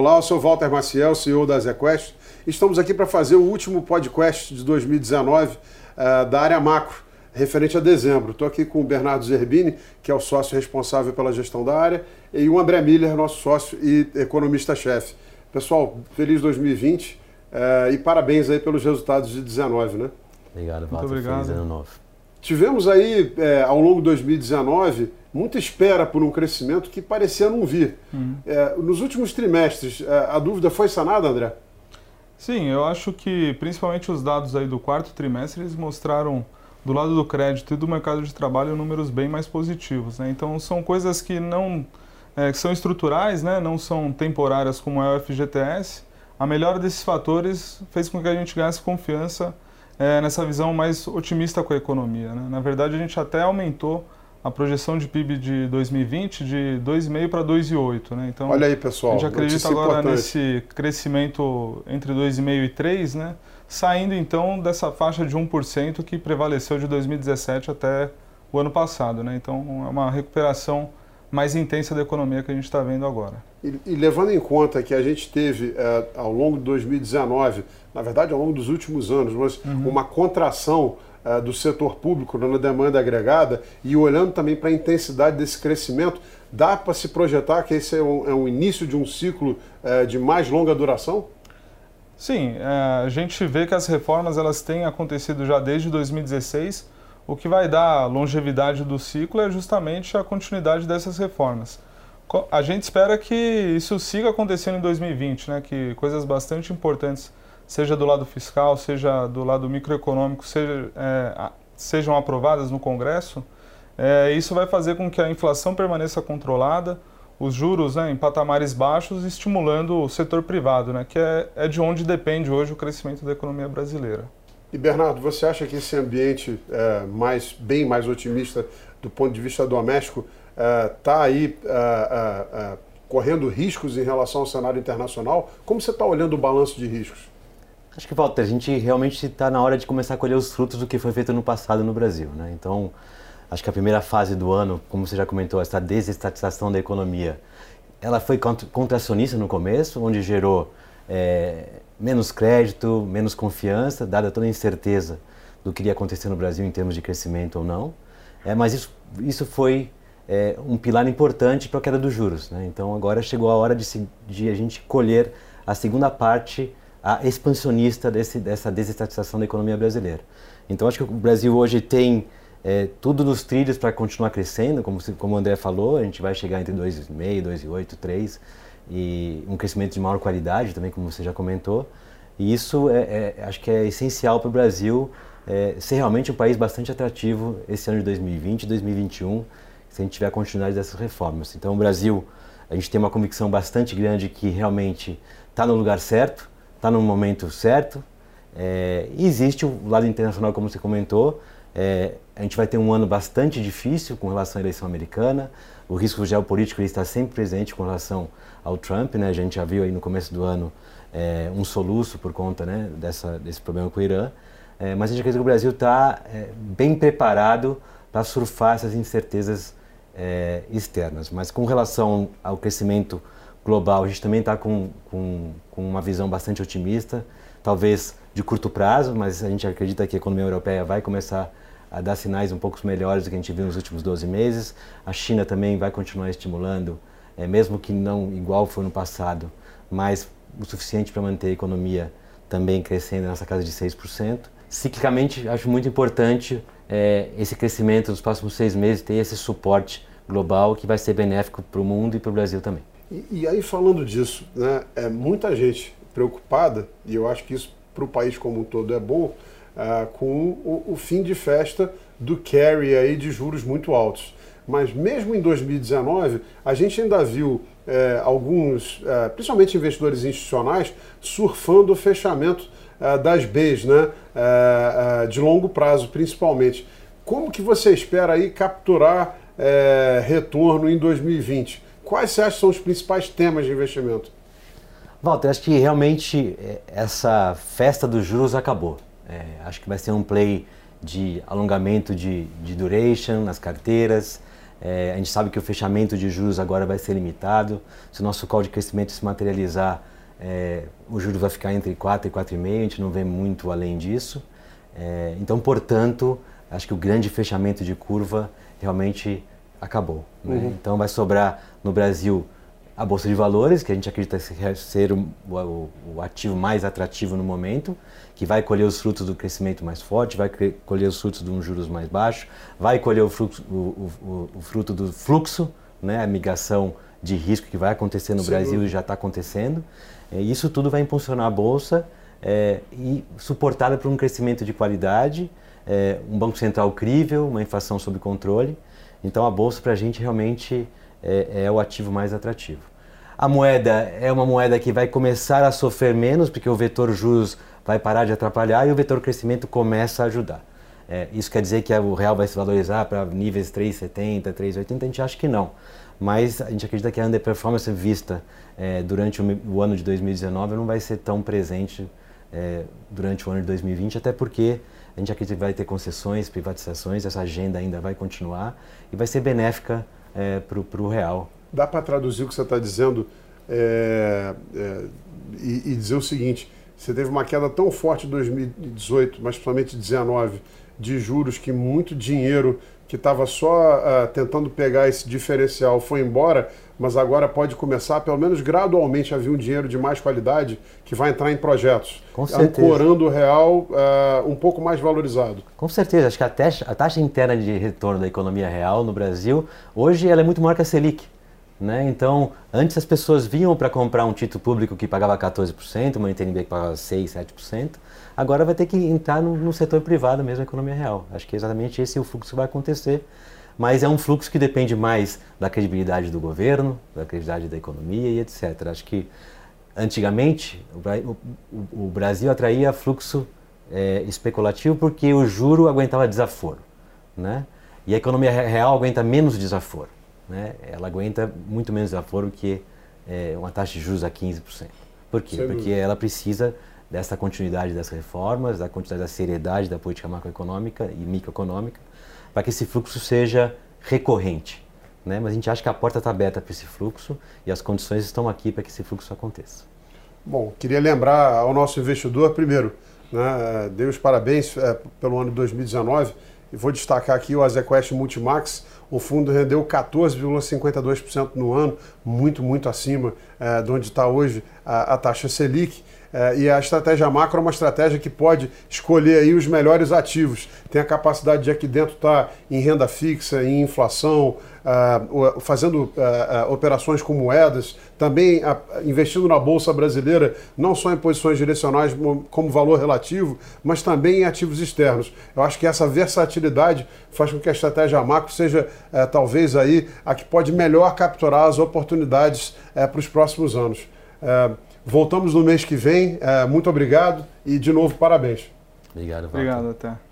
Olá, eu sou Walter Maciel, CEO da ZQuest. Estamos aqui para fazer o último podcast de 2019 uh, da área macro, referente a dezembro. Estou aqui com o Bernardo Zerbini, que é o sócio responsável pela gestão da área, e o André Miller, nosso sócio e economista-chefe. Pessoal, feliz 2020 uh, e parabéns aí pelos resultados de 19, né? Obrigado, Walter. Muito obrigado. Feliz ano novo. Tivemos aí, é, ao longo de 2019, muita espera por um crescimento que parecia não vir. Uhum. É, nos últimos trimestres, é, a dúvida foi sanada, André? Sim, eu acho que principalmente os dados aí do quarto trimestre eles mostraram do lado do crédito e do mercado de trabalho números bem mais positivos. Né? Então são coisas que não é, que são estruturais, né? não são temporárias como é o FGTS. A melhora desses fatores fez com que a gente ganhasse confiança é, nessa visão mais otimista com a economia. Né? Na verdade, a gente até aumentou a projeção de PIB de 2020 de 2,5 para 2,8. Né? Então, Olha aí, pessoal. A gente acredita agora importante. nesse crescimento entre 2,5 e 3, né? saindo então dessa faixa de 1% que prevaleceu de 2017 até o ano passado. Né? Então, é uma recuperação mais intensa da economia que a gente está vendo agora. E, e, levando em conta que a gente teve, é, ao longo de 2019, na verdade, ao longo dos últimos anos, mas uhum. uma contração é, do setor público na demanda agregada e olhando também para a intensidade desse crescimento, dá para se projetar que esse é um, é um início de um ciclo é, de mais longa duração? Sim, a gente vê que as reformas elas têm acontecido já desde 2016 o que vai dar longevidade do ciclo é justamente a continuidade dessas reformas. A gente espera que isso siga acontecendo em 2020, né? que coisas bastante importantes, seja do lado fiscal, seja do lado microeconômico, seja, é, sejam aprovadas no Congresso. É, isso vai fazer com que a inflação permaneça controlada, os juros né, em patamares baixos, estimulando o setor privado, né, que é, é de onde depende hoje o crescimento da economia brasileira. E Bernardo, você acha que esse ambiente é, mais bem mais otimista do ponto de vista doméstico está é, aí é, é, é, correndo riscos em relação ao cenário internacional? Como você está olhando o balanço de riscos? Acho que, Walter, a gente realmente está na hora de começar a colher os frutos do que foi feito no passado no Brasil. Né? Então, acho que a primeira fase do ano, como você já comentou, essa desestatização da economia, ela foi contracionista no começo, onde gerou é, menos crédito, menos confiança, dada toda a incerteza do que iria acontecer no Brasil em termos de crescimento ou não. É, mas isso, isso foi é, um pilar importante para a queda dos juros. Né? Então agora chegou a hora de, se, de, a gente colher a segunda parte a expansionista desse, dessa desestatização da economia brasileira. Então acho que o Brasil hoje tem é, tudo nos trilhos para continuar crescendo, como, como o André falou, a gente vai chegar entre 2,5, 2,8, 3 e um crescimento de maior qualidade também, como você já comentou. E isso é, é acho que é essencial para o Brasil é, ser realmente um país bastante atrativo esse ano de 2020 e 2021, se a gente tiver continuidade dessas reformas. Então, o Brasil, a gente tem uma convicção bastante grande que realmente está no lugar certo, está no momento certo. É, existe o lado internacional, como você comentou. É, a gente vai ter um ano bastante difícil com relação à eleição americana. O risco geopolítico está sempre presente com relação ao Trump, né? A gente já viu aí no começo do ano é, um soluço por conta né, dessa, desse problema com o Irã. É, mas a gente acredita que o Brasil está é, bem preparado para surfar essas incertezas é, externas. Mas com relação ao crescimento global, a gente também está com, com, com, uma visão bastante otimista, talvez de curto prazo, mas a gente acredita que a economia europeia vai começar a dar sinais um pouco melhores do que a gente viu nos últimos 12 meses. A China também vai continuar estimulando é, mesmo que não igual foi no passado, mas o suficiente para manter a economia também crescendo nessa casa de 6%. Ciclicamente, acho muito importante é, esse crescimento nos próximos seis meses, ter esse suporte global que vai ser benéfico para o mundo e para o Brasil também. E, e, aí, falando disso, né, é muita gente preocupada, e eu acho que isso para o país como um todo é bom, uh, com o, o, fim de festa do carry aí de juros muito altos. Mas mesmo em 2019, a gente ainda viu é, alguns, é, principalmente investidores institucionais, surfando o fechamento é, das Bs, né? De longo prazo principalmente. Como que você espera aí capturar retorno em 2020? Quais você acha que são os principais temas de investimento? Walter, acho que realmente essa festa dos juros acabou. acho que vai ser um play de alongamento de, de duration nas carteiras, É, a gente sabe que o fechamento de juros agora vai ser limitado. Se o nosso call de crescimento se materializar, é, o juros vai ficar entre 4 e 4,5, a gente não vê muito além disso. É, então, portanto, acho que o grande fechamento de curva realmente acabou. Né? Uhum. Então, vai sobrar no Brasil a Bolsa de Valores, que a gente acredita ser o, o, o, ativo mais atrativo no momento, que vai colher os frutos do crescimento mais forte, vai colher os frutos de um juros mais baixo, vai colher o, fruto, o, fruto do fluxo, né, a migração de risco que vai acontecer no Sim. Brasil e já está acontecendo. E isso tudo vai impulsionar a Bolsa é, e suportada por um crescimento de qualidade, é, um Banco Central crível, uma inflação sob controle. Então a Bolsa para a gente realmente é, é o ativo mais atrativo. A moeda é uma moeda que vai começar a sofrer menos, porque o vetor juros vai parar de atrapalhar e o vetor crescimento começa a ajudar. É, isso quer dizer que o real vai se valorizar para níveis 3,70, 3,80? A gente acha que não. Mas a gente acredita que a underperformance vista é, durante o, o, ano de 2019 não vai ser tão presente é, durante o ano de 2020, até porque a gente acredita que vai ter concessões, privatizações, essa agenda ainda vai continuar e vai ser benéfica é, para o real. Dá para traduzir o que você está dizendo é, é, e, e, dizer o seguinte: você teve uma queda tão forte em 2018, mas principalmente 2019, de juros que muito dinheiro que estava só uh, tentando pegar esse diferencial foi embora, mas agora pode começar, pelo menos gradualmente, a vir um dinheiro de mais qualidade que vai entrar em projetos, Com certeza. ancorando o real uh, um pouco mais valorizado. Com certeza, acho que a taxa, a taxa interna de retorno da economia real no Brasil, hoje ela é muito maior que a Selic. Né? Então, antes as pessoas vinham para comprar um título público que pagava 14%, uma NTNB que pagava 6%, 7%, agora vai ter que entrar no, no setor privado mesmo, a economia real. Acho que é exatamente esse o fluxo que vai acontecer, mas é um fluxo que depende mais da credibilidade do governo, da credibilidade da economia e etc. Acho que antigamente o Brasil atraía fluxo é, especulativo porque o juro aguentava desaforo, né? E a economia real aguenta menos desaforo né, ela aguenta muito menos desaforo que é, uma taxa de juros a 15%. Por quê? Sem Porque dúvida. ela precisa dessa continuidade das reformas, da continuidade da seriedade da política macroeconômica e microeconômica, para que esse fluxo seja recorrente. Né? Mas a gente acha que a porta está aberta para esse fluxo e as condições estão aqui para que esse fluxo aconteça. Bom, queria lembrar ao nosso investidor, primeiro, né, dei os parabéns é, pelo ano de 2019 e vou destacar aqui o Azequest Multimax, o fundo rendeu 14,52% no ano, muito, muito acima é, de onde está hoje a, a taxa Selic. É, e a estratégia macro é uma estratégia que pode escolher aí os melhores ativos. Tem a capacidade de aqui dentro estar tá em renda fixa, em inflação, uh, fazendo uh, operações com moedas, também investindo na Bolsa Brasileira, não só em posições direcionais como valor relativo, mas também em ativos externos. Eu acho que essa versatilidade faz com que a estratégia macro seja talvez aí a que pode melhor capturar as oportunidades para os próximos anos. Voltamos no mês que vem. É, muito obrigado e, de novo, parabéns. Obrigado, Walter. Obrigado, até.